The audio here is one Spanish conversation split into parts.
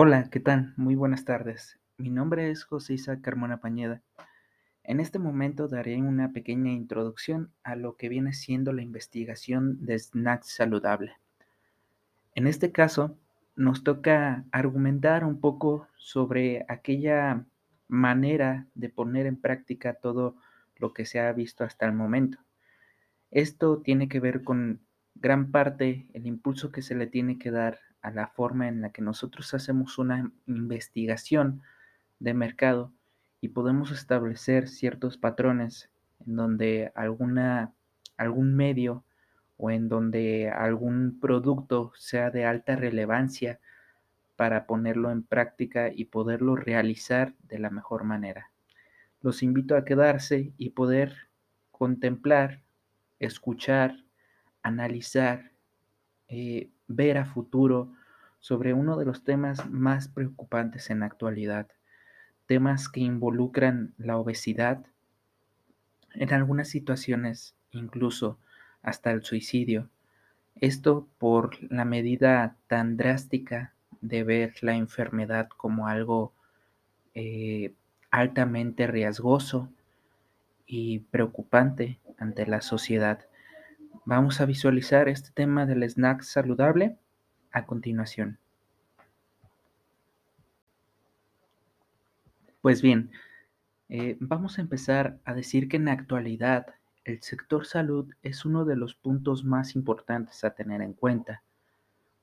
Hola, ¿qué tal? Muy buenas tardes. Mi nombre es José Isaac Carmona Pañeda. En este momento daré una pequeña introducción a lo que viene siendo la investigación de snacks saludable. En este caso, nos toca argumentar un poco sobre aquella manera de poner en práctica todo lo que se ha visto hasta el momento. Esto tiene que ver con gran parte el impulso que se le tiene que dar a la forma en la que nosotros hacemos una investigación de mercado y podemos establecer ciertos patrones en donde alguna, algún medio o en donde algún producto sea de alta relevancia para ponerlo en práctica y poderlo realizar de la mejor manera. Los invito a quedarse y poder contemplar, escuchar, analizar, eh, ver a futuro sobre uno de los temas más preocupantes en la actualidad, temas que involucran la obesidad, en algunas situaciones incluso hasta el suicidio. Esto por la medida tan drástica de ver la enfermedad como algo eh, altamente riesgoso y preocupante ante la sociedad. Vamos a visualizar este tema del snack saludable a continuación. Pues bien, eh, vamos a empezar a decir que en la actualidad el sector salud es uno de los puntos más importantes a tener en cuenta,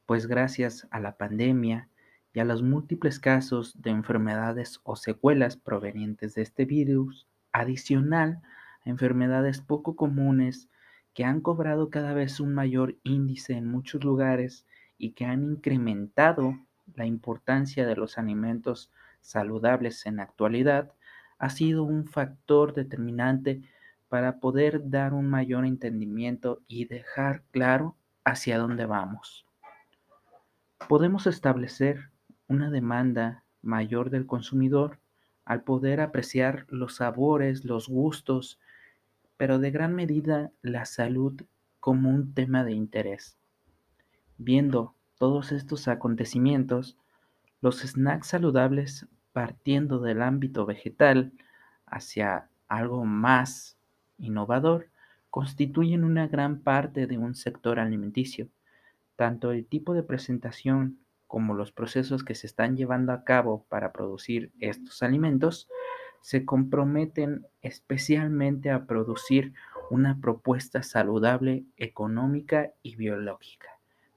pues gracias a la pandemia y a los múltiples casos de enfermedades o secuelas provenientes de este virus, adicional a enfermedades poco comunes que han cobrado cada vez un mayor índice en muchos lugares y que han incrementado la importancia de los alimentos saludables en la actualidad, ha sido un factor determinante para poder dar un mayor entendimiento y dejar claro hacia dónde vamos. Podemos establecer una demanda mayor del consumidor al poder apreciar los sabores, los gustos, pero de gran medida la salud como un tema de interés. Viendo todos estos acontecimientos, los snacks saludables partiendo del ámbito vegetal hacia algo más innovador constituyen una gran parte de un sector alimenticio. Tanto el tipo de presentación como los procesos que se están llevando a cabo para producir estos alimentos se comprometen especialmente a producir una propuesta saludable, económica y biológica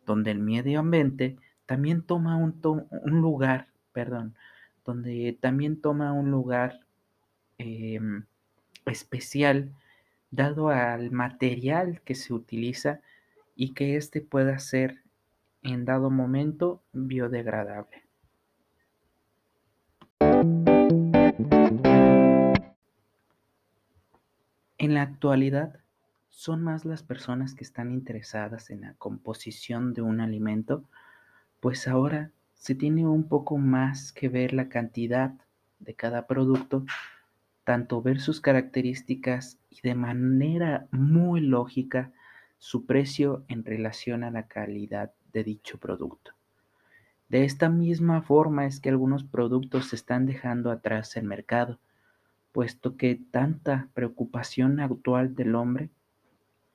donde el medio ambiente también toma un, lugar, perdón, donde también toma un lugar em, especial dado al material que se utiliza y que éste pueda ser en dado momento biodegradable. En la actualidad, son más las personas que están interesadas en la composición de un alimento, pues ahora se tiene un poco más que ver la cantidad de cada producto, tanto ver sus características y de manera muy lógica su precio en relación a la calidad de dicho producto. De esta misma forma es que algunos productos se están dejando atrás el mercado, puesto que tanta preocupación actual del hombre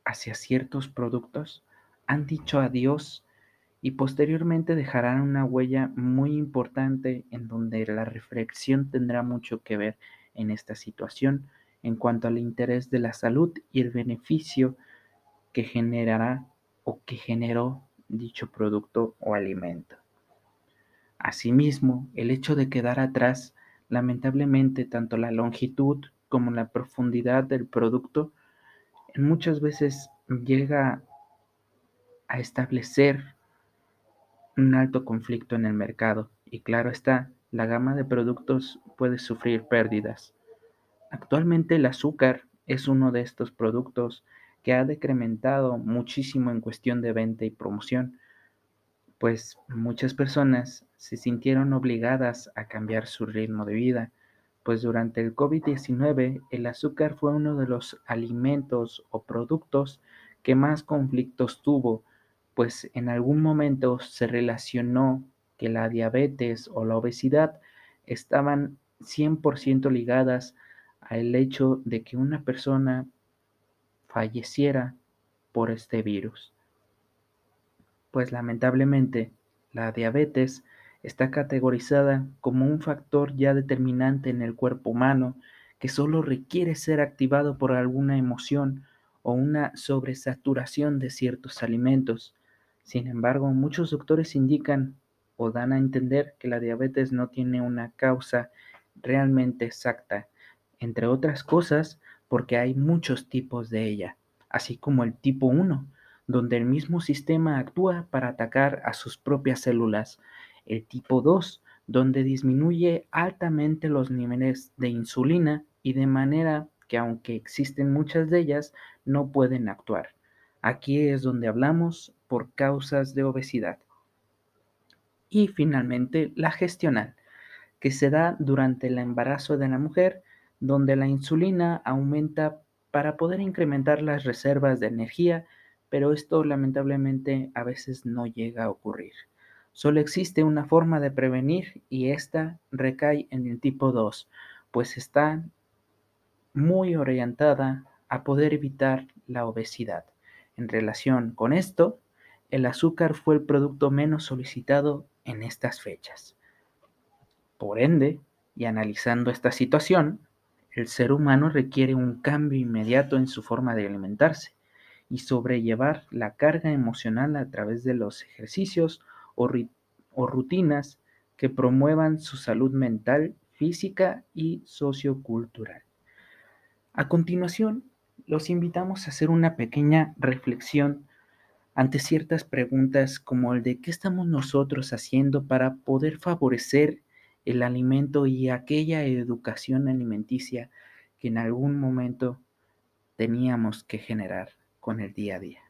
hacia ciertos productos han dicho adiós y posteriormente dejarán una huella muy importante en donde la reflexión tendrá mucho que ver en esta situación en cuanto al interés de la salud y el beneficio que generará o que generó dicho producto o alimento. Asimismo, el hecho de quedar atrás, lamentablemente, tanto la longitud como la profundidad del producto muchas veces llega a establecer un alto conflicto en el mercado y claro está, la gama de productos puede sufrir pérdidas. Actualmente el azúcar es uno de estos productos que ha decrementado muchísimo en cuestión de venta y promoción, pues muchas personas se sintieron obligadas a cambiar su ritmo de vida pues durante el COVID-19 el azúcar fue uno de los alimentos o productos que más conflictos tuvo, pues en algún momento se relacionó que la diabetes o la obesidad estaban 100% ligadas al hecho de que una persona falleciera por este virus. Pues lamentablemente la diabetes está categorizada como un factor ya determinante en el cuerpo humano que solo requiere ser activado por alguna emoción o una sobresaturación de ciertos alimentos. Sin embargo, muchos doctores indican o dan a entender que la diabetes no tiene una causa realmente exacta, entre otras cosas porque hay muchos tipos de ella, así como el tipo 1, donde el mismo sistema actúa para atacar a sus propias células, el tipo 2, donde disminuye altamente los niveles de insulina y de manera que aunque existen muchas de ellas, no pueden actuar. Aquí es donde hablamos por causas de obesidad. Y finalmente, la gestional, que se da durante el embarazo de la mujer, donde la insulina aumenta para poder incrementar las reservas de energía, pero esto lamentablemente a veces no llega a ocurrir. Solo existe una forma de prevenir y esta recae en el tipo 2, pues está muy orientada a poder evitar la obesidad. En relación con esto, el azúcar fue el producto menos solicitado en estas fechas. Por ende, y analizando esta situación, el ser humano requiere un cambio inmediato en su forma de alimentarse y sobrellevar la carga emocional a través de los ejercicios o, o rutinas que promuevan su salud mental, física y sociocultural. A continuación, los invitamos a hacer una pequeña reflexión ante ciertas preguntas como el de qué estamos nosotros haciendo para poder favorecer el alimento y aquella educación alimenticia que en algún momento teníamos que generar con el día a día.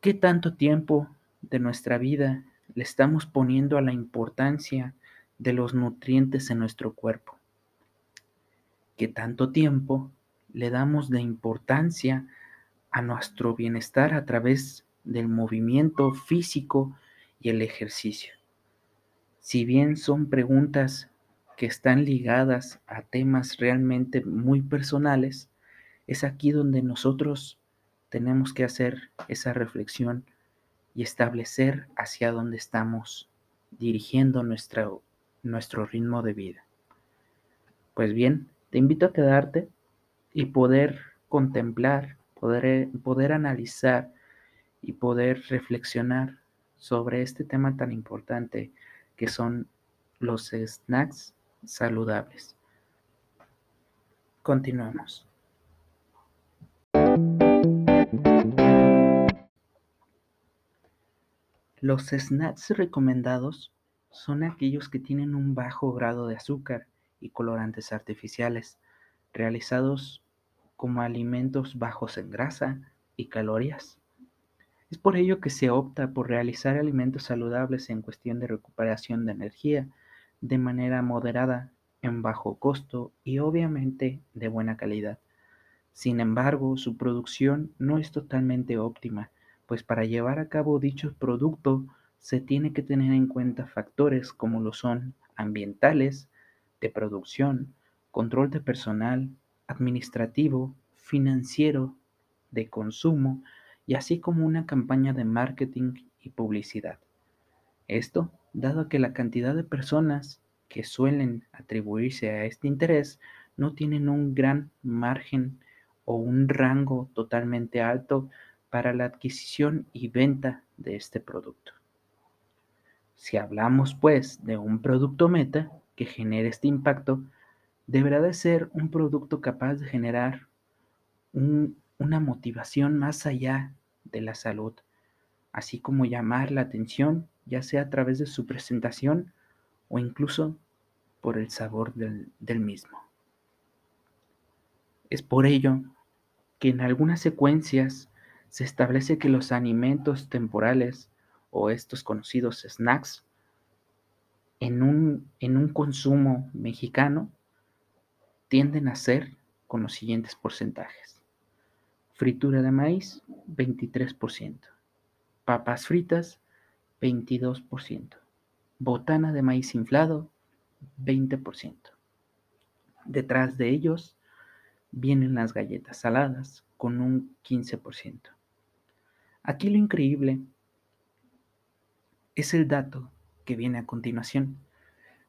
¿Qué tanto tiempo de nuestra vida le estamos poniendo a la importancia de los nutrientes en nuestro cuerpo? ¿Qué tanto tiempo le damos de importancia a nuestro bienestar a través del movimiento físico y el ejercicio. Si bien son preguntas que están ligadas a temas realmente muy personales, es aquí donde nosotros tenemos que hacer esa reflexión y establecer hacia dónde estamos dirigiendo nuestro, ritmo de vida. Pues bien, te invito a quedarte y poder contemplar poder, poder analizar y poder reflexionar sobre este tema tan importante que son los snacks saludables. Continuamos. Los snacks recomendados son aquellos que tienen un bajo grado de azúcar y colorantes artificiales, realizados como alimentos bajos en grasa y calorías. Es por ello que se opta por realizar alimentos saludables en cuestión de recuperación de energía de manera moderada, en bajo costo y obviamente de buena calidad. Sin embargo, su producción no es totalmente óptima, pues para llevar a cabo dicho producto se tiene que tener en cuenta factores como lo son ambientales, de producción, control de personal, administrativo, financiero, de consumo y así como una campaña de marketing y publicidad. Esto dado que la cantidad de personas que suelen atribuirse a este interés no tienen un gran margen o un rango totalmente alto para la adquisición y venta de este producto. Si hablamos pues de un producto meta que genere este impacto, deberá de ser un producto capaz de generar una motivación más allá de la salud, así como llamar la atención, ya sea a través de su presentación o incluso por el sabor del, del mismo. Es por ello que en algunas secuencias se establece que los alimentos temporales o estos conocidos snacks en un, en un consumo mexicano tienden a ser con los siguientes porcentajes. Fritura de maíz, 23%. Papas fritas, 22%. Botana de maíz inflado, 20%. Detrás de ellos vienen las galletas saladas con un 15%. Aquí lo increíble es el dato que viene a continuación,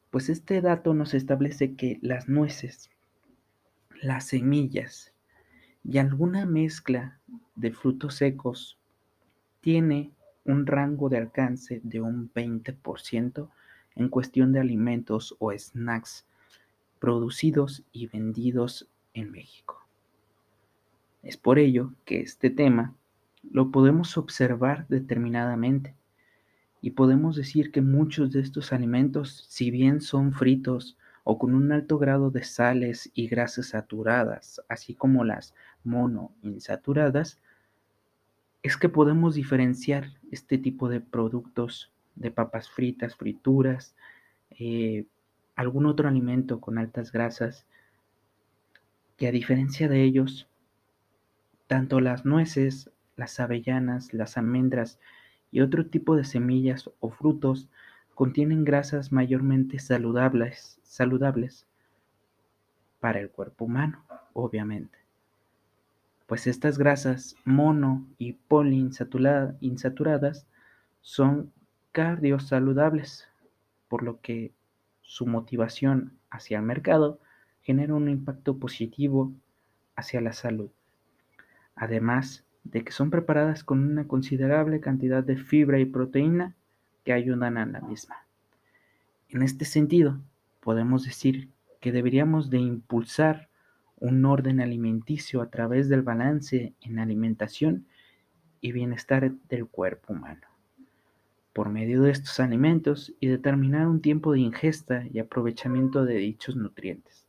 pues este dato nos establece que las nueces, las semillas y alguna mezcla de frutos secos tiene un rango de alcance de un 20% en cuestión de alimentos o snacks producidos y vendidos en México. Es por ello que este tema lo podemos observar determinadamente. Y podemos decir que muchos de estos alimentos, si bien son fritos o con un alto grado de sales y grasas saturadas, así como las monoinsaturadas, es que podemos diferenciar este tipo de productos de papas fritas, frituras, eh, algún otro alimento con altas grasas, que a diferencia de ellos, tanto las nueces, las avellanas, las almendras y otro tipo de semillas o frutos contienen grasas mayormente saludables, saludables para el cuerpo humano, obviamente. Pues estas grasas mono y poliinsaturadas son cardiosaludables, por lo que su motivación hacia el mercado genera un impacto positivo hacia la salud. Además de que son preparadas con una considerable cantidad de fibra y proteína que ayudan a la misma. En este sentido, podemos decir que deberíamos de impulsar un orden alimenticio a través del balance en alimentación y bienestar del cuerpo humano. Por medio de estos alimentos y determinar un tiempo de ingesta y aprovechamiento de dichos nutrientes.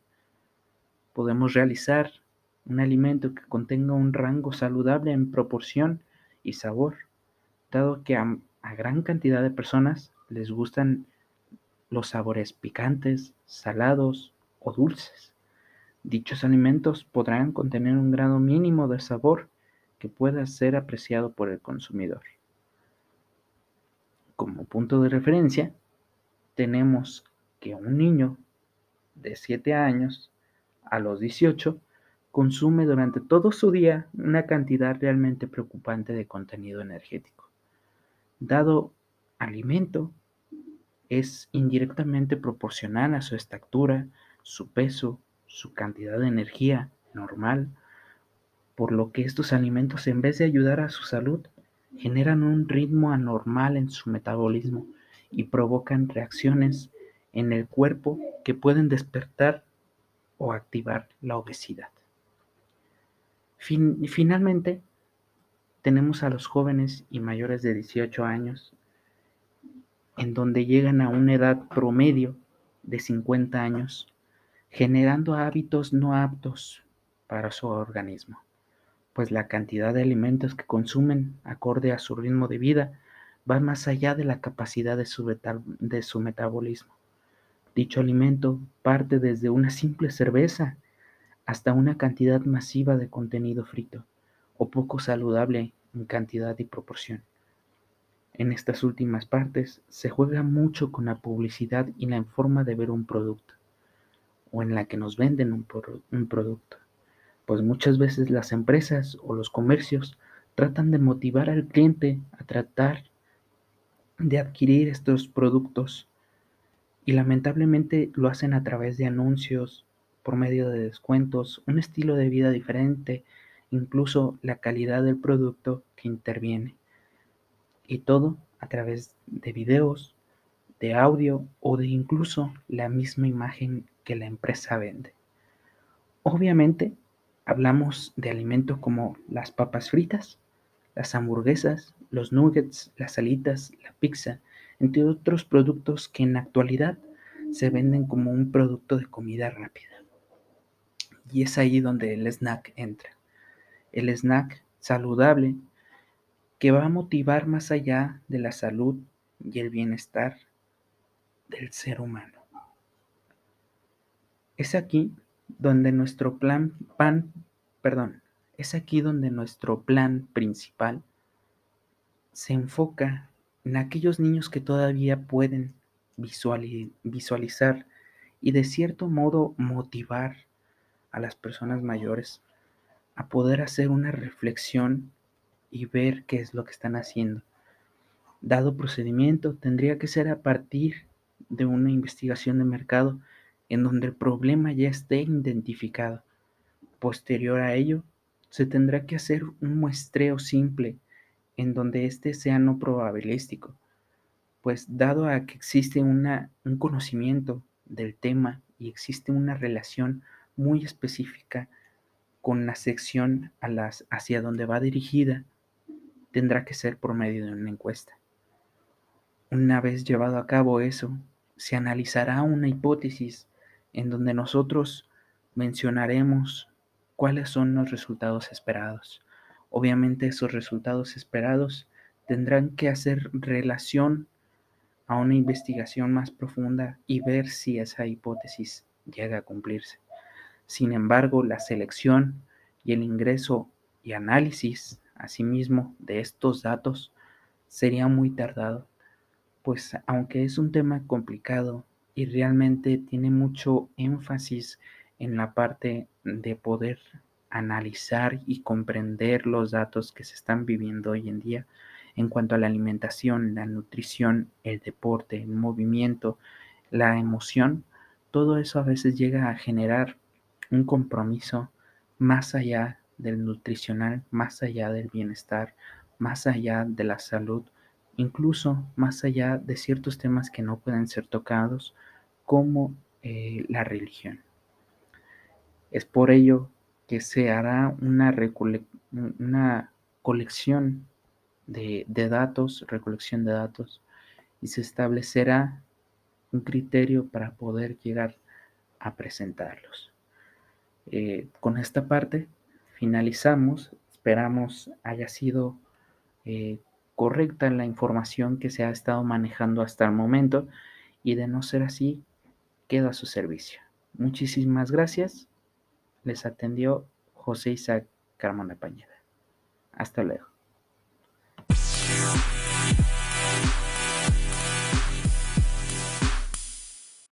Podemos realizar un alimento que contenga un rango saludable en proporción y sabor, dado que a, gran cantidad de personas les gustan los sabores picantes, salados o dulces. Dichos alimentos podrán contener un grado mínimo de sabor que pueda ser apreciado por el consumidor. Como punto de referencia, tenemos que un niño de 7 años a los 18 consume durante todo su día una cantidad realmente preocupante de contenido energético. Dado alimento, es indirectamente proporcional a su estatura, su peso, su cantidad de energía normal, por lo que estos alimentos en vez de ayudar a su salud, generan un ritmo anormal en su metabolismo y provocan reacciones en el cuerpo que pueden despertar o activar la obesidad finalmente, tenemos a los jóvenes y mayores de 18 años, en donde llegan a una edad promedio de 50 años, generando hábitos no aptos para su organismo, pues la cantidad de alimentos que consumen acorde a su ritmo de vida va más allá de la capacidad de su, de su metabolismo. Dicho alimento parte desde una simple cerveza hasta una cantidad masiva de contenido frito o poco saludable en cantidad y proporción. En estas últimas partes se juega mucho con la publicidad y la forma de ver un producto o en la que nos venden un, un producto, pues muchas veces las empresas o los comercios tratan de motivar al cliente a tratar de adquirir estos productos y lamentablemente lo hacen a través de anuncios por medio de descuentos, un estilo de vida diferente, incluso la calidad del producto que interviene. Y todo a través de videos, de audio o de incluso la misma imagen que la empresa vende. Obviamente, hablamos de alimentos como las papas fritas, las hamburguesas, los nuggets, las salitas, la pizza, entre otros productos que en la actualidad se venden como un producto de comida rápida. Y es ahí donde el snack entra. El snack saludable que va a motivar más allá de la salud y el bienestar del ser humano. Es aquí donde nuestro plan pan, perdón, es aquí donde nuestro plan principal se enfoca en aquellos niños que todavía pueden visualizar y de cierto modo motivar a las personas mayores a poder hacer una reflexión y ver qué es lo que están haciendo. Dado procedimiento, tendría que ser a partir de una investigación de mercado en donde el problema ya esté identificado. Posterior a ello, se tendrá que hacer un muestreo simple en donde éste sea no probabilístico, pues dado a que existe una, un conocimiento del tema y existe una relación muy específica con la sección a las, hacia donde va dirigida, tendrá que ser por medio de una encuesta. Una vez llevado a cabo eso, se analizará una hipótesis en donde nosotros mencionaremos cuáles son los resultados esperados. Obviamente esos resultados esperados tendrán que hacer relación a una investigación más profunda y ver si esa hipótesis llega a cumplirse. Sin embargo, la selección y el ingreso y análisis, asimismo, de estos datos sería muy tardado, pues aunque es un tema complicado y realmente tiene mucho énfasis en la parte de poder analizar y comprender los datos que se están viviendo hoy en día en cuanto a la alimentación, la nutrición, el deporte, el movimiento, la emoción, todo eso a veces llega a generar un compromiso más allá del nutricional, más allá del bienestar, más allá de la salud, incluso más allá de ciertos temas que no pueden ser tocados, como eh, la religión. Es por ello que se hará una, una colección de, de datos, recolección de datos, y se establecerá un criterio para poder llegar a presentarlos. Eh, con esta parte finalizamos. Esperamos haya sido eh, correcta la información que se ha estado manejando hasta el momento y de no ser así, queda a su servicio. Muchísimas gracias. Les atendió José Isaac Carmona Pañeda. Hasta luego.